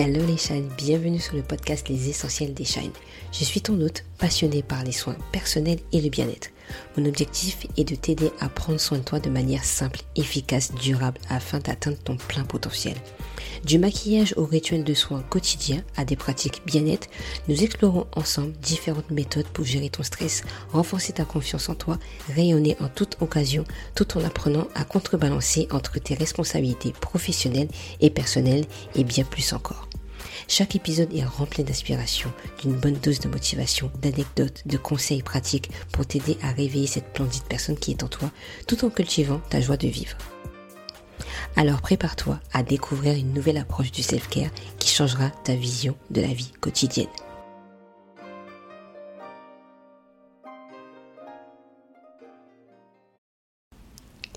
Hello les shines, bienvenue sur le podcast Les Essentiels des Shines. Je suis ton hôte passionné par les soins personnels et le bien-être. Mon objectif est de t'aider à prendre soin de toi de manière simple, efficace, durable afin d'atteindre ton plein potentiel. Du maquillage au rituel de soins quotidiens à des pratiques bien-être, nous explorons ensemble différentes méthodes pour gérer ton stress, renforcer ta confiance en toi, rayonner en toute occasion tout en apprenant à contrebalancer entre tes responsabilités professionnelles et personnelles et bien plus encore. Chaque épisode est rempli d'inspiration, d'une bonne dose de motivation, d'anecdotes, de conseils pratiques pour t'aider à réveiller cette splendide personne qui est en toi tout en cultivant ta joie de vivre. Alors prépare-toi à découvrir une nouvelle approche du self-care qui changera ta vision de la vie quotidienne.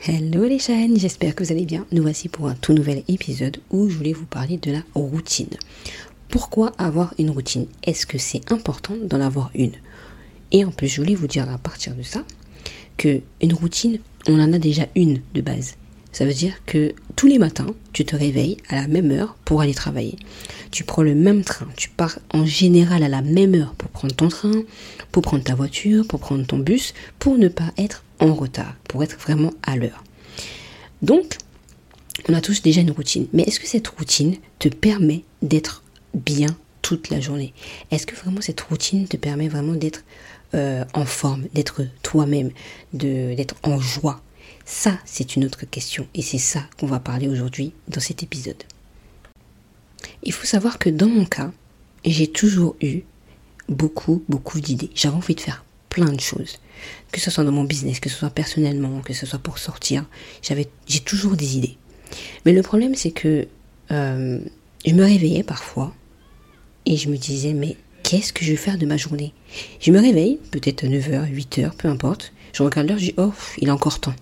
Hello les chaînes, j'espère que vous allez bien. Nous voici pour un tout nouvel épisode où je voulais vous parler de la routine. Pourquoi avoir une routine? Est-ce que c'est important d'en avoir une? Et en plus, je voulais vous dire à partir de ça que une routine, on en a déjà une de base. Ça veut dire que tous les matins, tu te réveilles à la même heure pour aller travailler. Tu prends le même train, tu pars en général à la même heure pour prendre ton train, pour prendre ta voiture, pour prendre ton bus, pour ne pas être en retard, pour être vraiment à l'heure. Donc, on a tous déjà une routine. Mais est-ce que cette routine te permet d'être bien toute la journée? Est-ce que vraiment cette routine te permet vraiment d'être euh, en forme, d'être toi-même, d'être en joie? Ça, c'est une autre question et c'est ça qu'on va parler aujourd'hui dans cet épisode. Il faut savoir que dans mon cas, j'ai toujours eu beaucoup, beaucoup d'idées. J'avais envie de faire plein de choses. Que ce soit dans mon business, que ce soit personnellement, que ce soit pour sortir. J'avais, j'ai toujours des idées. Mais le problème, c'est que euh, je me réveillais parfois et je me disais, mais qu'est-ce que je vais faire de ma journée? Je me réveille, peut-être à 9h, 8h, peu importe. Je regarde l'heure, je dis, oh, il est encore temps.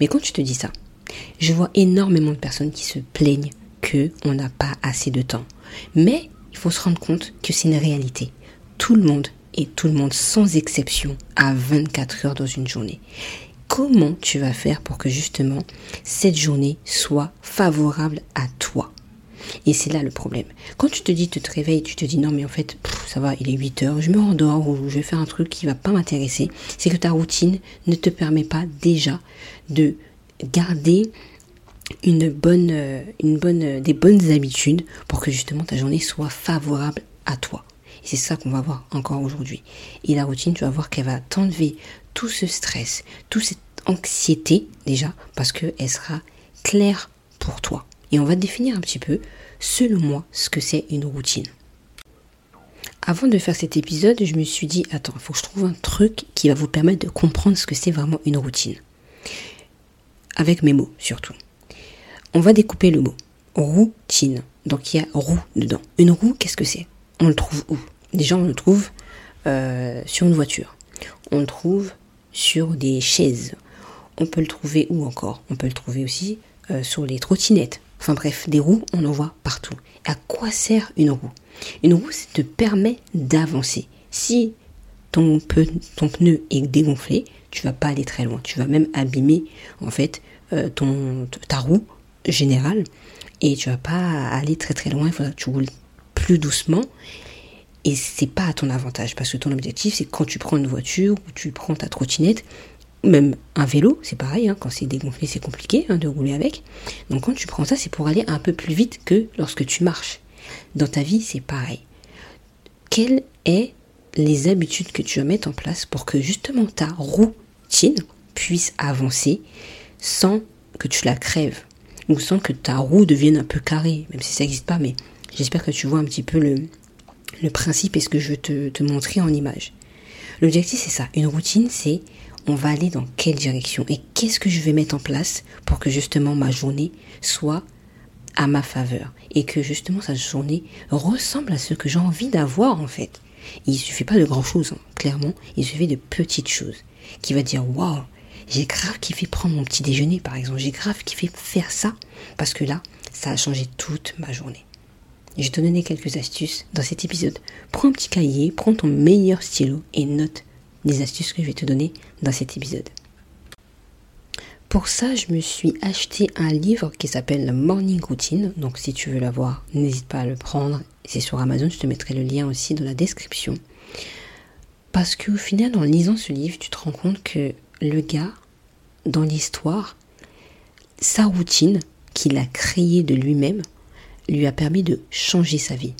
Mais quand tu te dis ça, je vois énormément de personnes qui se plaignent que on n'a pas assez de temps. Mais il faut se rendre compte que c'est une réalité. Tout le monde et tout le monde sans exception a 24 heures dans une journée. Comment tu vas faire pour que justement cette journée soit favorable à toi? Et c'est là le problème. Quand tu te dis, tu te réveilles, tu te dis non mais en fait, ça va, il est 8 heures, je me rendors ou je vais faire un truc qui va pas m'intéresser, c'est que ta routine ne te permet pas déjà de garder une bonne, euh, une bonne, euh, des bonnes habitudes pour que justement ta journée soit favorable à toi. C'est ça qu'on va voir encore aujourd'hui. Et la routine, tu vas voir qu'elle va t'enlever tout ce stress, toute cette anxiété déjà, parce qu'elle sera claire pour toi. Et on va définir un petit peu, selon moi, ce que c'est une routine. Avant de faire cet épisode, je me suis dit, attends, il faut que je trouve un truc qui va vous permettre de comprendre ce que c'est vraiment une routine. Avec mes mots, surtout. On va découper le mot. Routine. Donc il y a roue dedans. Une roue, qu'est-ce que c'est? On le trouve où? Déjà, on le trouve euh, sur une voiture. On le trouve sur des chaises. On peut le trouver où encore? On peut le trouver aussi euh, sur les trottinettes. Enfin bref, des roues, on en voit partout. À quoi sert une roue? Une roue, ça te permet d'avancer. Si ton, pneu est dégonflé, tu vas pas aller très loin. Tu vas même abîmer en fait euh, ton, ta roue générale et tu vas pas aller très très loin. Il faudra que tu roules plus doucement et c'est pas à ton avantage parce que ton objectif c'est quand tu prends une voiture ou tu prends ta trottinette, même un vélo, c'est pareil, hein, quand c'est dégonflé, c'est compliqué hein, de rouler avec. Donc quand tu prends ça, c'est pour aller un peu plus vite que lorsque tu marches. Dans ta vie, c'est pareil. Quelles sont les habitudes que tu vas mettre en place pour que justement ta routine puisse avancer sans que tu la crèves ou sans que ta roue devienne un peu carrée, même si ça n'existe pas, mais j'espère que tu vois un petit peu le, le principe et ce que je te, te montrer en image. L'objectif, c'est ça. Une routine, c'est on va aller dans quelle direction et qu'est-ce que je vais mettre en place pour que justement ma journée soit à ma faveur et que justement cette journée ressemble à ce que j'ai envie d'avoir en fait. Il il suffit pas de grand chose, hein, clairement, il suffit de petites choses qui va dire waouh, j'ai grave kiffé prendre mon petit déjeuner par exemple, j'ai grave kiffé faire ça parce que là, ça a changé toute ma journée. Je vais te donner quelques astuces dans cet épisode. Prends un petit cahier, prends ton meilleur stylo et note des astuces que je vais te donner dans cet épisode. Pour ça, je me suis acheté un livre qui s'appelle Morning Routine. Donc si tu veux l'avoir, n'hésite pas à le prendre. C'est sur Amazon, je te mettrai le lien aussi dans la description. Parce qu'au final, en lisant ce livre, tu te rends compte que le gars, dans l'histoire, sa routine qu'il a créée de lui-même, lui a permis de changer sa vie.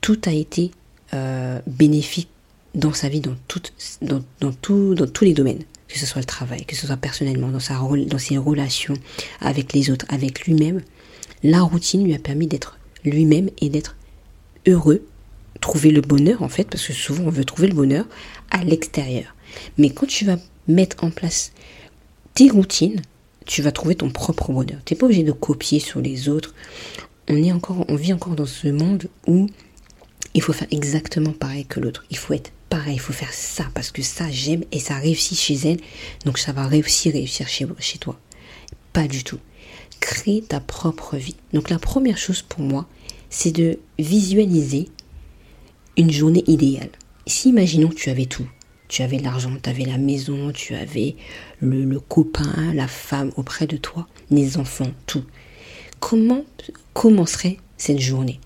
Tout a été euh, bénéfique dans sa vie, dans, dans, dans, tout, dans tous les domaines que ce soit le travail, que ce soit personnellement, dans, sa, dans ses relations avec les autres, avec lui-même, la routine lui a permis d'être lui-même et d'être heureux, trouver le bonheur en fait, parce que souvent on veut trouver le bonheur à l'extérieur. Mais quand tu vas mettre en place tes routines, tu vas trouver ton propre bonheur. Tu n'es pas obligé de copier sur les autres. On, est encore, on vit encore dans ce monde où il faut faire exactement pareil que l'autre. Il faut être pareil, il faut faire ça parce que ça j'aime et ça réussit chez elle, donc ça va réussir, réussir chez, chez toi. Pas du tout. Crée ta propre vie. Donc la première chose pour moi, c'est de visualiser une journée idéale. Si imaginons que tu avais tout, tu avais l'argent, tu avais la maison, tu avais le, le, copain, la femme auprès de toi, les enfants, tout. Comment commencerait cette journée?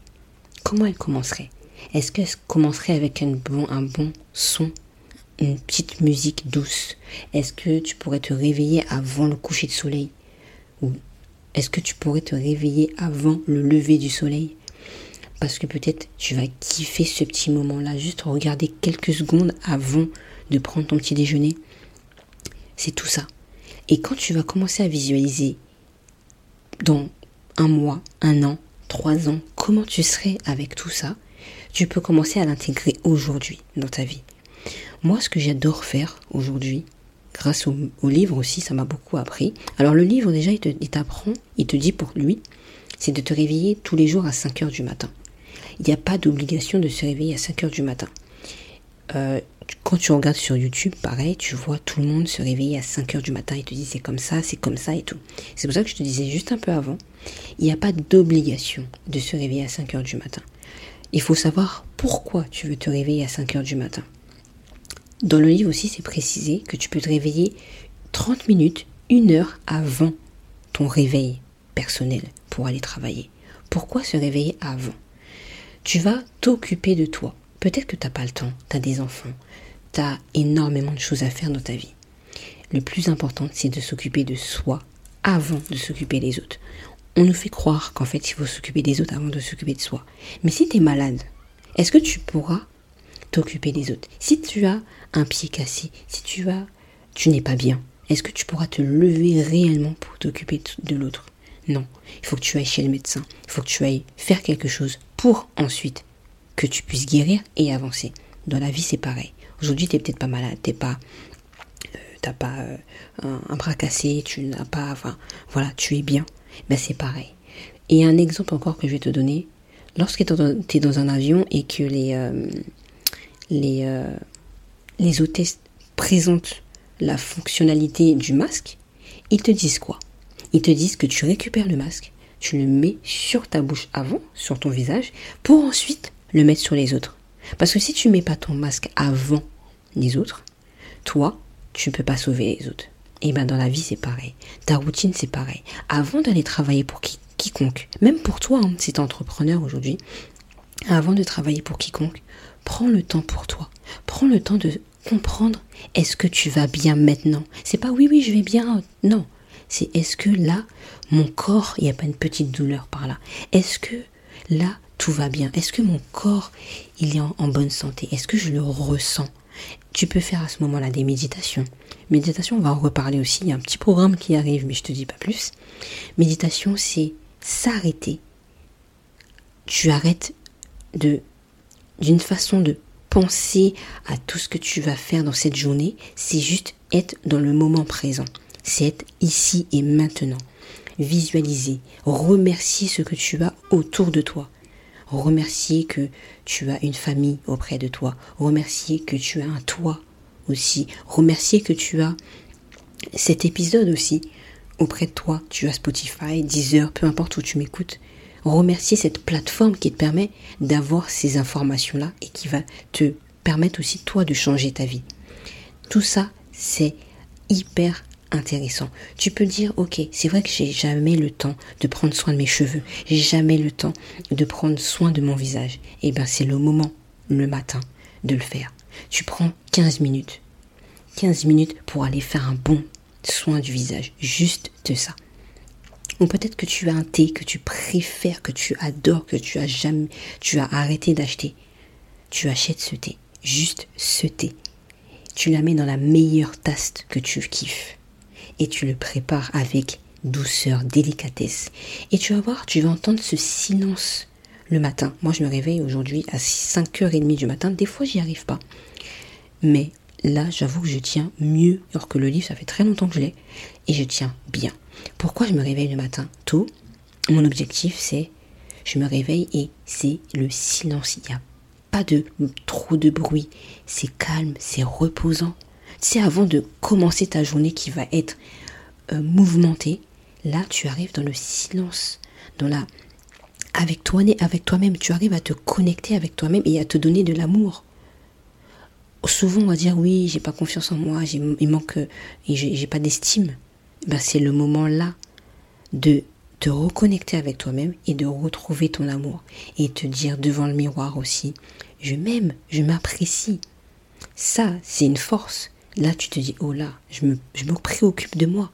Comment elle commencerait? Est-ce que ça commencerait avec un bon, un bon son, une petite musique douce? Est-ce que tu pourrais te réveiller avant le coucher de soleil? Ou est-ce que tu pourrais te réveiller avant le lever du soleil? Parce que peut-être tu vas kiffer ce petit moment-là, juste regarder quelques secondes avant de prendre ton petit déjeuner. C'est tout ça. Et quand tu vas commencer à visualiser dans un mois, un an, trois ans, comment tu serais avec tout ça, tu peux commencer à l'intégrer aujourd'hui dans ta vie. Moi, ce que j'adore faire aujourd'hui, grâce au, livre aussi, ça m'a beaucoup appris. Alors le livre, déjà, il t'apprend, il, te dit pour lui, c'est de te réveiller tous les jours à 5 heures du matin. Il n'y a pas d'obligation de se réveiller à 5 heures du matin. Euh, quand tu regardes sur YouTube, pareil, tu vois tout le monde se réveiller à 5 heures du matin et te dit c'est comme ça, c'est comme ça et tout. C'est pour ça que je te disais juste un peu avant, il n'y a pas d'obligation de se réveiller à 5 heures du matin il faut savoir pourquoi tu veux te réveiller à 5 heures du matin. Dans le livre aussi, c'est précisé que tu peux te réveiller 30 minutes, une heure avant ton réveil personnel pour aller travailler. Pourquoi se réveiller avant? Tu vas t'occuper de toi. Peut-être que tu n'as pas le temps, tu as des enfants, tu as énormément de choses à faire dans ta vie. Le plus important, c'est de s'occuper de soi avant de s'occuper des autres on nous fait croire qu'en fait, il faut s'occuper des autres avant de s'occuper de soi. Mais si tu es malade, est-ce que tu pourras t'occuper des autres? Si tu as un pied cassé, si tu as, tu n'es pas bien, est-ce que tu pourras te lever réellement pour t'occuper de l'autre? Non. Il faut que tu ailles chez le médecin. Il faut que tu ailles faire quelque chose pour ensuite que tu puisses guérir et avancer. Dans la vie, c'est pareil. Aujourd'hui, tu n'es peut-être pas malade, tu pas euh, t'as pas euh, un, bras cassé, tu n'as pas, enfin, voilà, tu es bien ben c'est pareil. Et un exemple encore que je vais te donner, lorsque tu es dans un avion et que les, euh, les, les hôtesses présentent la fonctionnalité du masque, ils te disent quoi? Ils te disent que tu récupères le masque, tu le mets sur ta bouche avant, sur ton visage, pour ensuite le mettre sur les autres. Parce que si tu mets pas ton masque avant les autres, toi, tu ne peux pas sauver les autres. Et bien dans la vie, c'est pareil. Ta routine, c'est pareil. Avant d'aller travailler pour quiconque, même pour toi, hein, si tu es entrepreneur aujourd'hui, avant de travailler pour quiconque, prends le temps pour toi. Prends le temps de comprendre est-ce que tu vas bien maintenant? C'est pas oui, oui, je vais bien. Non. C'est est-ce que là, mon corps, il n'y a pas une petite douleur par là? Est-ce que là, tout va bien Est-ce que mon corps, il est en bonne santé? Est-ce que je le ressens? Tu peux faire à ce moment-là des méditations. Méditation, on va en reparler aussi. Il y a un petit programme qui arrive, mais je te dis pas plus. Méditation, c'est s'arrêter. Tu arrêtes de, d'une façon de penser à tout ce que tu vas faire dans cette journée. C'est juste être dans le moment présent. C'est être ici et maintenant. Visualiser, remercier ce que tu as autour de toi remercier que tu as une famille auprès de toi, remercier que tu as un toit aussi, remercier que tu as cet épisode aussi auprès de toi, tu as Spotify, Deezer, peu importe où tu m'écoutes, remercier cette plateforme qui te permet d'avoir ces informations-là et qui va te permettre aussi toi de changer ta vie. Tout ça, c'est hyper Tu peux dire, ok, c'est vrai que j'ai jamais le temps de prendre soin de mes cheveux, j'ai jamais le temps de prendre soin de mon visage. Eh bien c'est le moment, le matin, de le faire. Tu prends 15 minutes. 15 minutes pour aller faire un bon soin du visage. Juste de ça. Ou peut-être que tu as un thé que tu préfères, que tu adores, que tu as jamais, tu as arrêté d'acheter. Tu achètes ce thé. Juste ce thé. Tu la mets dans la meilleure tasse que tu kiffes. Et tu le prépares avec douceur, délicatesse. Et tu vas voir, tu vas entendre ce silence le matin. Moi, je me réveille aujourd'hui à 5h30 du matin. Des fois, j'y arrive pas. Mais là, j'avoue que je tiens mieux, alors que le livre, ça fait très longtemps que je l'ai, et je tiens bien. Pourquoi je me réveille le matin tôt? Mon objectif, c'est, je me réveille et c'est le silence. Il n'y a pas de trop de bruit. C'est calme, c'est reposant. C'est avant de commencer ta journée qui va être euh, mouvementée. Là, tu arrives dans le silence, dans la avec toi, avec toi-même, tu arrives à te connecter avec toi-même et à te donner de l'amour souvent on va dire oui, j'ai pas confiance en moi, il manque, j'ai pas d'estime. Ben, c'est le moment là de te reconnecter avec toi-même et de retrouver ton amour et te dire devant le miroir aussi, je m'aime, je m'apprécie. Ça, c'est une force. Là, tu te dis, oh là, je me, je préoccupe de moi.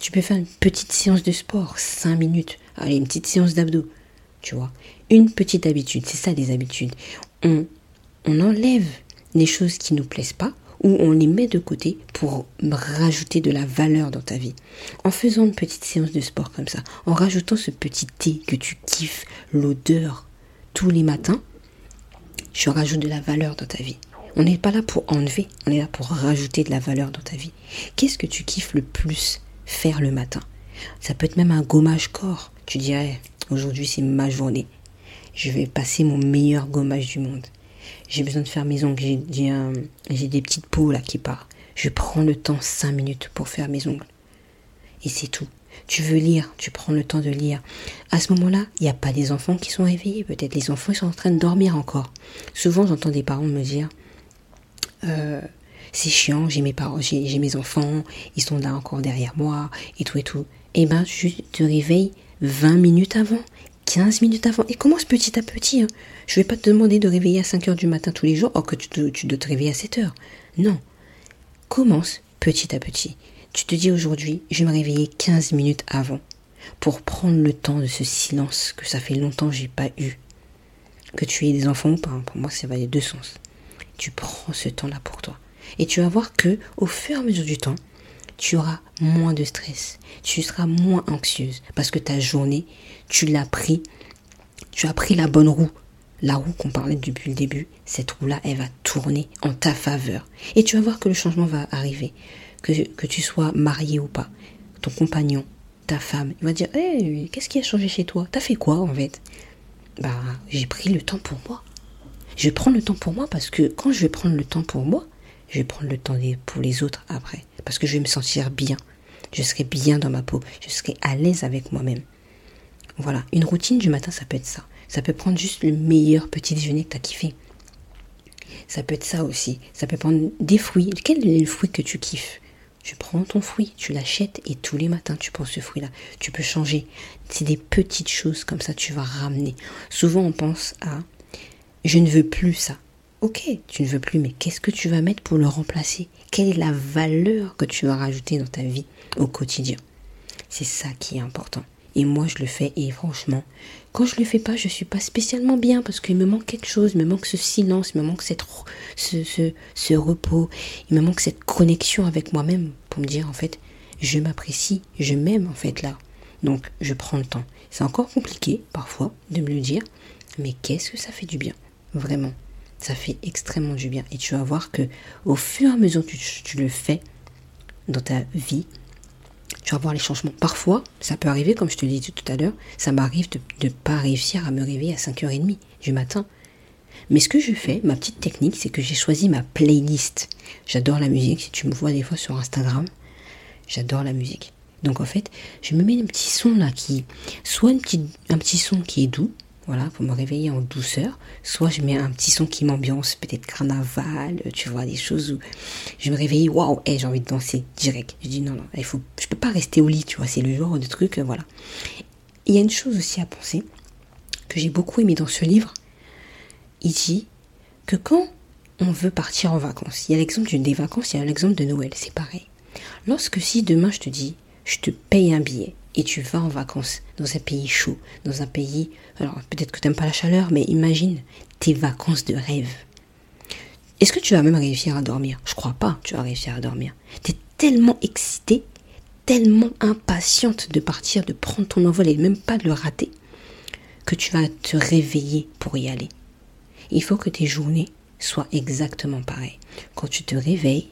Tu peux faire une petite séance de sport, 5 minutes. Allez, une petite séance d'abdos. Tu vois, une petite habitude, c'est ça les habitudes. On, on enlève les choses qui ne nous plaisent pas ou on les met de côté pour rajouter de la valeur dans ta vie. En faisant une petite séance de sport comme ça, en rajoutant ce petit thé que tu kiffes, l'odeur, tous les matins, tu rajoutes de la valeur dans ta vie. On n'est pas là pour enlever, on est là pour rajouter de la valeur dans ta vie. Qu'est-ce que tu kiffes le plus faire le matin? Ça peut être même un gommage corps. Tu dirais, aujourd'hui c'est ma journée. Je vais passer mon meilleur gommage du monde j'ai besoin de faire mes ongles, j'ai des petites peaux là qui partent. Je prends le temps 5 minutes pour faire mes ongles. Et c'est tout. Tu veux lire, tu prends le temps de lire. À ce moment-là, il n'y a pas des enfants qui sont réveillés. Peut-être les enfants ils sont en train de dormir encore. Souvent, j'entends des parents me dire euh, c'est chiant, j'ai mes parents, j'ai mes enfants, ils sont là encore derrière moi et tout et tout. Eh ben, tu te réveilles 20 minutes avant. 15 minutes avant. Et commence petit à petit. Hein. Je vais pas te demander de réveiller à 5 heures du matin tous les jours, or que tu, tu dois te réveiller à 7 heures. Non. Commence petit à petit. Tu te dis aujourd'hui, je vais me réveiller 15 minutes avant pour prendre le temps de ce silence que ça fait longtemps que j'ai pas eu. Que tu aies des enfants ou pas, hein. pour moi ça va les deux sens. Tu prends ce temps-là pour toi. Et tu vas voir que au fur et à mesure du temps, tu auras moins de stress, tu seras moins anxieuse parce que ta journée, tu l'as pris, tu as pris la bonne roue. La roue qu'on parlait depuis le début, cette roue-là, elle va tourner en ta faveur. Et tu vas voir que le changement va arriver. Que, que tu sois marié ou pas, ton compagnon, ta femme, il va dire hey, qu'est-ce qui a changé chez toi? T'as fait quoi en fait? Bah, j'ai pris le temps pour moi. Je prendre le temps pour moi parce que quand je vais prendre le temps pour moi, je vais prendre le temps pour les autres après. Parce que je vais me sentir bien. Je serai bien dans ma peau. Je serai à l'aise avec moi-même. Voilà, une routine du matin, ça peut être ça. Ça peut prendre juste le meilleur petit déjeuner que tu as kiffé. Ça peut être ça aussi. Ça peut prendre des fruits. Quel est le fruit que tu kiffes? Tu prends ton fruit, tu l'achètes et tous les matins tu prends ce fruit-là. Tu peux changer. C'est des petites choses comme ça tu vas ramener. Souvent on pense à je ne veux plus ça. Ok, tu ne veux plus, mais qu'est-ce que tu vas mettre pour le remplacer? Quelle est la valeur que tu vas rajouter dans ta vie au quotidien? C'est ça qui est important. Et moi, je le fais et franchement, quand je le fais pas, je suis pas spécialement bien parce qu'il me manque quelque chose, il me manque ce silence, il me manque cette, ce, ce, ce repos, il me manque cette connexion avec moi-même pour me dire en fait, je m'apprécie, je m'aime en fait là. Donc, je prends le temps. C'est encore compliqué parfois de me le dire, mais qu'est-ce que ça fait du bien, vraiment. Ça fait extrêmement du bien. Et tu vas voir que au fur et à mesure que tu, le fais dans ta vie, tu vas voir les changements. Parfois, ça peut arriver, comme je te l'ai dit tout à l'heure, ça m'arrive de ne pas réussir à me réveiller à 5h30 du matin. Mais ce que je fais, ma petite technique, c'est que j'ai choisi ma playlist. J'adore la musique. Si tu me vois des fois sur Instagram, j'adore la musique. Donc en fait, je me mets un petit son là qui, soit un petit son qui est doux, voilà, pour me réveiller en douceur. Soit je mets un petit son qui m'ambiance, peut-être carnaval, tu vois, des choses où je me réveille, waouh, hey, j'ai envie de danser direct. Je dis non, non, il faut, je peux pas rester au lit, tu vois, c'est le genre de truc, euh, voilà. Il y a une chose aussi à penser que j'ai beaucoup aimé dans ce livre. Il dit que quand on veut partir en vacances, il y a l'exemple des vacances, il y a l'exemple de Noël, c'est pareil. Lorsque si demain je te dis, je te paye un billet, et tu vas en vacances dans un pays chaud, dans un pays... Alors peut-être que tu n'aimes pas la chaleur, mais imagine tes vacances de rêve. Est-ce que tu vas même réussir à dormir? Je crois pas, tu vas réussir à dormir. Tu es tellement excité, tellement impatiente de partir, de prendre ton envol et même pas de le rater, que tu vas te réveiller pour y aller. Il faut que tes journées soient exactement pareilles. Quand tu te réveilles,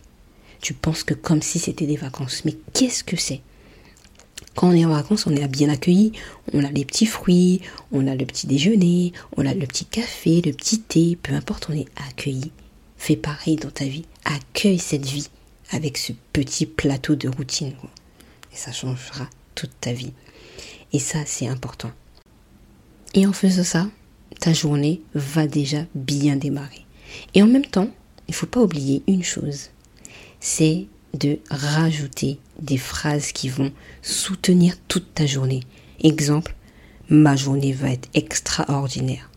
tu penses que comme si c'était des vacances. Mais qu'est-ce que c'est? Quand on est en vacances, on est bien accueilli. On a les petits fruits, on a le petit déjeuner, on a le petit café, le petit thé, peu importe, on est accueilli. Fais pareil dans ta vie. Accueille cette vie avec ce petit plateau de routine. Et ça changera toute ta vie. Et ça, c'est important. Et en faisant ça, ta journée va déjà bien démarrer. Et en même temps, il ne faut pas oublier une chose. C'est de rajouter des phrases qui vont soutenir toute ta journée. Exemple, ma journée va être extraordinaire.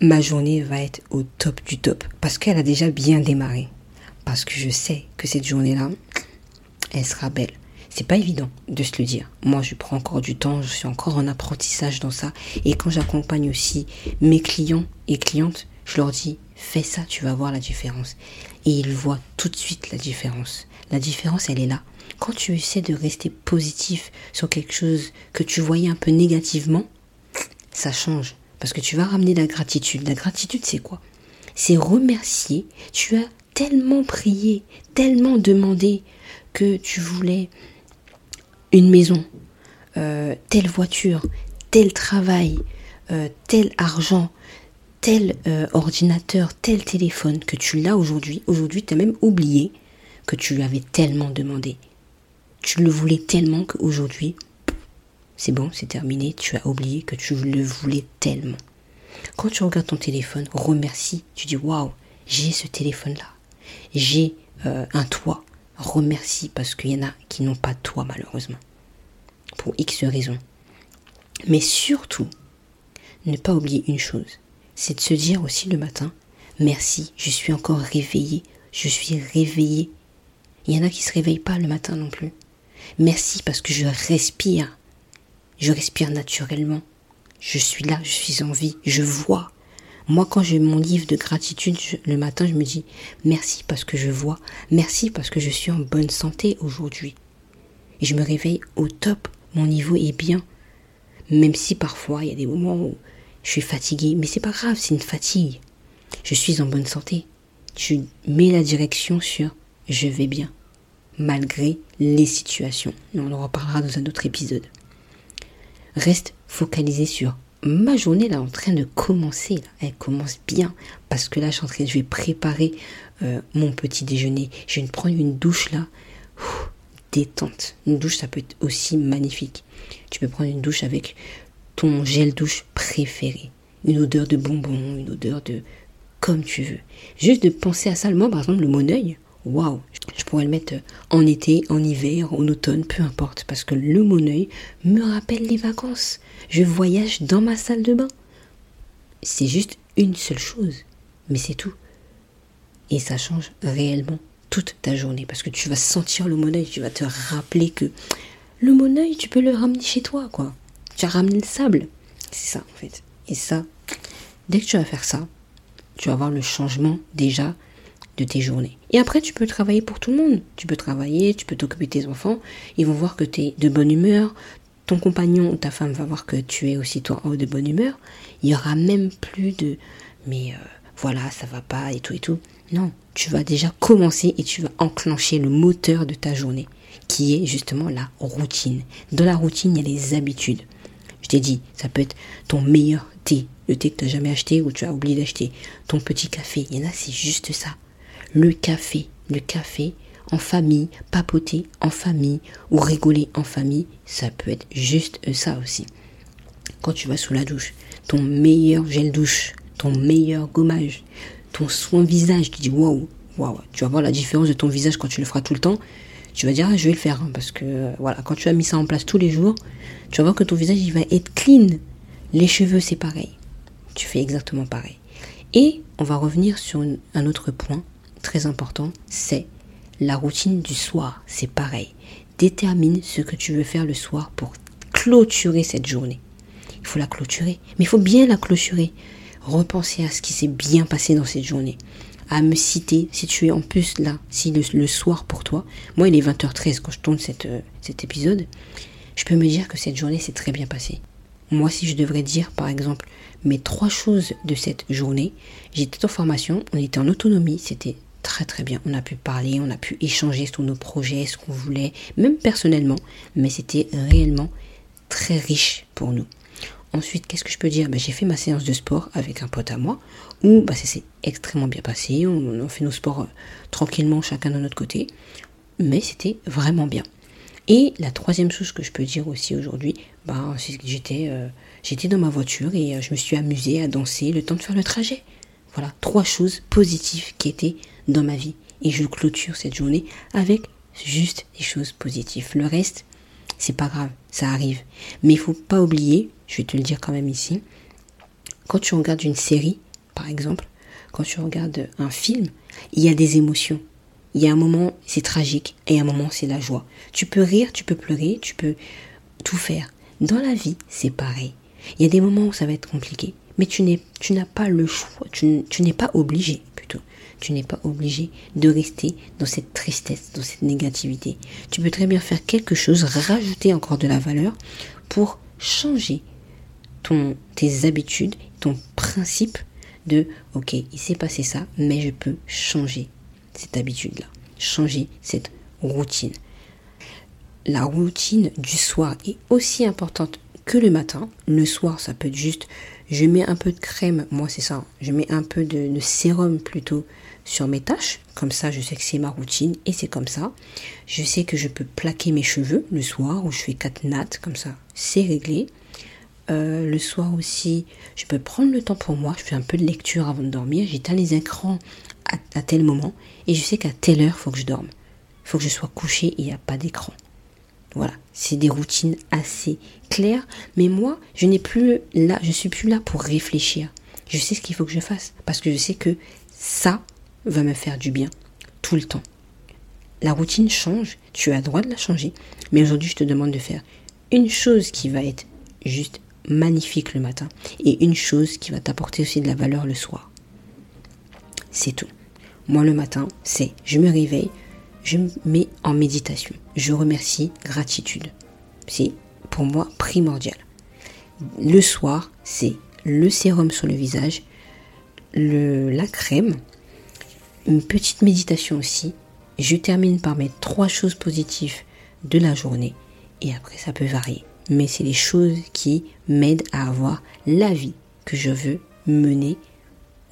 Ma journée va être au top du top parce qu'elle a déjà bien démarré. Parce que je sais que cette journée-là, elle sera belle. C'est pas évident de se le dire. Moi, je prends encore du temps, je suis encore en apprentissage dans ça. Et quand j'accompagne aussi mes clients et clientes, je leur dis, fais ça, tu vas voir la différence. Et ils voient tout de suite la différence. La différence, elle est là. Quand tu essaies de rester positif sur quelque chose que tu voyais un peu négativement, ça change. Parce que tu vas ramener la gratitude. La gratitude, c'est quoi? C'est remercier. Tu as tellement prié, tellement demandé que tu voulais une maison, euh, telle voiture, tel travail, euh, tel argent, tel euh, ordinateur, tel téléphone que tu l'as aujourd'hui. Aujourd'hui, tu as même oublié que tu lui avais tellement demandé. Tu le voulais tellement qu'aujourd'hui, c'est bon, c'est terminé, tu as oublié que tu le voulais tellement. Quand tu regardes ton téléphone, remercie, tu dis waouh, j'ai ce téléphone-là, j'ai euh, un toit. Remercie parce qu'il y en a qui n'ont pas de toit malheureusement, pour X raisons. Mais surtout, ne pas oublier une chose, c'est de se dire aussi le matin, merci, je suis encore réveillé, je suis réveillé il y en a qui se réveillent pas le matin non plus. Merci parce que je respire. Je respire naturellement. Je suis là, je suis en vie, je vois. Moi, quand j'ai mon livre de gratitude le matin, je me dis merci parce que je vois, merci parce que je suis en bonne santé aujourd'hui. Et je me réveille au top, mon niveau est bien. Même si parfois il y a des moments où je suis fatiguée, mais c'est pas grave, c'est une fatigue. Je suis en bonne santé. Je mets la direction sur je vais bien, malgré les situations. on en reparlera dans un autre épisode. Reste focalisé sur ma journée là en train de commencer. Elle commence bien parce que là je suis en train, je vais préparer euh, mon petit déjeuner. Je vais prendre une douche là. détente. Une douche ça peut être aussi magnifique. Tu peux prendre une douche avec ton gel douche préféré. Une odeur de bonbon, une odeur de comme tu veux. Juste de penser à ça. Moi par exemple le moneuil waouh, je pourrais le mettre en été, en hiver, en automne, peu importe, parce que le moneuil me rappelle les vacances. Je voyage dans ma salle de bain. C'est juste une seule chose, mais c'est tout. Et ça change réellement toute ta journée, parce que tu vas sentir le moneuil, tu vas te rappeler que le moneuil, tu peux le ramener chez toi, quoi. Tu as ramené le sable. C'est ça, en fait. Et ça, dès que tu vas faire ça, tu vas voir le changement déjà de tes journées. Et après, tu peux travailler pour tout le monde. Tu peux travailler, tu peux t'occuper de tes enfants. Ils vont voir que tu es de bonne humeur. Ton compagnon ou ta femme va voir que tu es aussi toi de bonne humeur. Il y aura même plus de mais euh, voilà, ça va pas et tout et tout. Non, tu vas déjà commencer et tu vas enclencher le moteur de ta journée, qui est justement la routine. Dans la routine, il y a les habitudes. T'ai dit, ça peut être ton meilleur thé, le thé que tu n'as jamais acheté ou tu as oublié d'acheter, ton petit café. Il y en a, c'est juste ça le café, le café en famille, papoter en famille ou rigoler en famille, ça peut être juste ça aussi. Quand tu vas sous la douche, ton meilleur gel douche, ton meilleur gommage, ton soin visage. Tu dis waouh, waouh. Tu vas voir la différence de ton visage quand tu le feras tout le temps. Tu vas dire ah, je vais le faire hein, parce que voilà quand tu as mis ça en place tous les jours, tu vas voir que ton visage il va être clean. Les cheveux c'est pareil. Tu fais exactement pareil. Et on va revenir sur un autre point très important, c'est la routine du soir. C'est pareil. Détermine ce que tu veux faire le soir pour clôturer cette journée. Il faut la clôturer, mais il faut bien la clôturer. Repenser à ce qui s'est bien passé dans cette journée. À me citer, si tu es en plus là, si le, soir pour toi, moi il est 20h13 quand je tourne euh, cet épisode, je peux me dire que cette journée s'est très bien passée. Moi, si je devrais dire, par exemple, mes trois choses de cette journée, j'étais en formation, on était en autonomie, c'était très très bien. On a pu parler, on a pu échanger sur nos projets, ce qu'on voulait, même personnellement, mais c'était réellement très riche pour nous. Ensuite, qu'est-ce que je peux dire? Ben, J'ai fait ma séance de sport avec un pote à moi, où ben, ça s'est extrêmement bien passé. On, fait nos sports euh, tranquillement, chacun de notre côté. Mais c'était vraiment bien. Et la troisième chose que je peux dire aussi aujourd'hui, ben, c'est que j'étais, euh, dans ma voiture et euh, je me suis amusée à danser le temps de faire le trajet. Voilà, trois choses positives qui étaient dans ma vie. Et je clôture cette journée avec juste des choses positives. Le reste, c'est pas grave, ça arrive. Mais il faut pas oublier, je vais te le dire quand même ici, quand tu regardes une série, par exemple, quand tu regardes un film, il y a des émotions. Il y a un moment, c'est tragique, et un moment, c'est la joie. Tu peux rire, tu peux pleurer, tu peux tout faire. Dans la vie, c'est pareil. Il y a des moments où ça va être compliqué, mais tu n'as pas le choix, tu n'es pas obligé. Tu n'es pas obligé de rester dans cette tristesse, dans cette négativité. Tu peux très bien faire quelque chose, rajouter encore de la valeur pour changer ton, tes habitudes, ton principe de ok, il s'est passé ça, mais je peux changer cette habitude-là, changer cette routine. La routine du soir est aussi importante que le matin. Le soir, ça peut être juste, je mets un peu de crème, moi c'est ça, je mets un peu de sérum plutôt sur mes tâches. Comme ça, je sais que c'est ma routine et c'est comme ça. Je sais que je peux plaquer mes cheveux le soir où je fais quatre nattes, comme ça, c'est réglé. Euh, le soir aussi, je peux prendre le temps pour moi. Je fais un peu de lecture avant de dormir. J'éteins les écrans à, tel moment et je sais qu'à telle heure, il faut que je dorme. Il faut que je sois couché et il n'y a pas d'écran. Voilà, c'est des routines assez claires, mais moi, je n'ai plus là, je suis plus là pour réfléchir. Je sais ce qu'il faut que je fasse parce que je sais que ça, va me faire du bien tout le temps. La routine change, tu as le droit de la changer, mais aujourd'hui je te demande de faire une chose qui va être juste magnifique le matin et une chose qui va t'apporter aussi de la valeur le soir. C'est tout. Moi le matin, c'est je me réveille, je me mets en méditation. Je remercie, gratitude. C'est pour moi primordial. Le soir, c'est le sérum sur le visage, le, la crème, une petite méditation aussi. Je termine par mes trois choses positives de la journée. Et après, ça peut varier. Mais c'est les choses qui m'aident à avoir la vie que je veux mener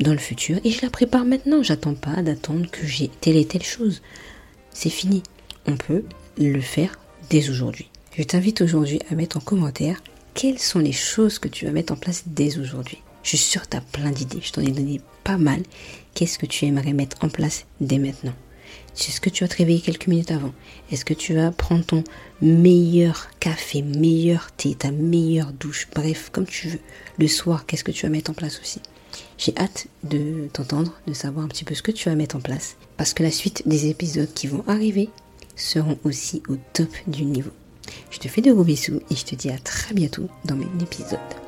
dans le futur. Et je la prépare maintenant. J'attends pas d'attendre que j'ai telle et telle chose. C'est fini. On peut le faire dès aujourd'hui. Je t'invite aujourd'hui à mettre en commentaire quelles sont les choses que tu vas mettre en place dès aujourd'hui. Je suis sûre que tu as plein d'idées. Je t'en ai donné pas mal. Qu'est-ce que tu aimerais mettre en place dès maintenant? Est-ce que tu vas te réveiller quelques minutes avant? Est-ce que tu vas prendre ton meilleur café, meilleur thé, ta meilleure douche? Bref, comme tu veux. Le soir, qu'est-ce que tu vas mettre en place aussi? J'ai hâte de t'entendre, de savoir un petit peu ce que tu vas mettre en place. Parce que la suite des épisodes qui vont arriver seront aussi au top du niveau. Je te fais de gros bisous et je te dis à très bientôt dans mes épisodes.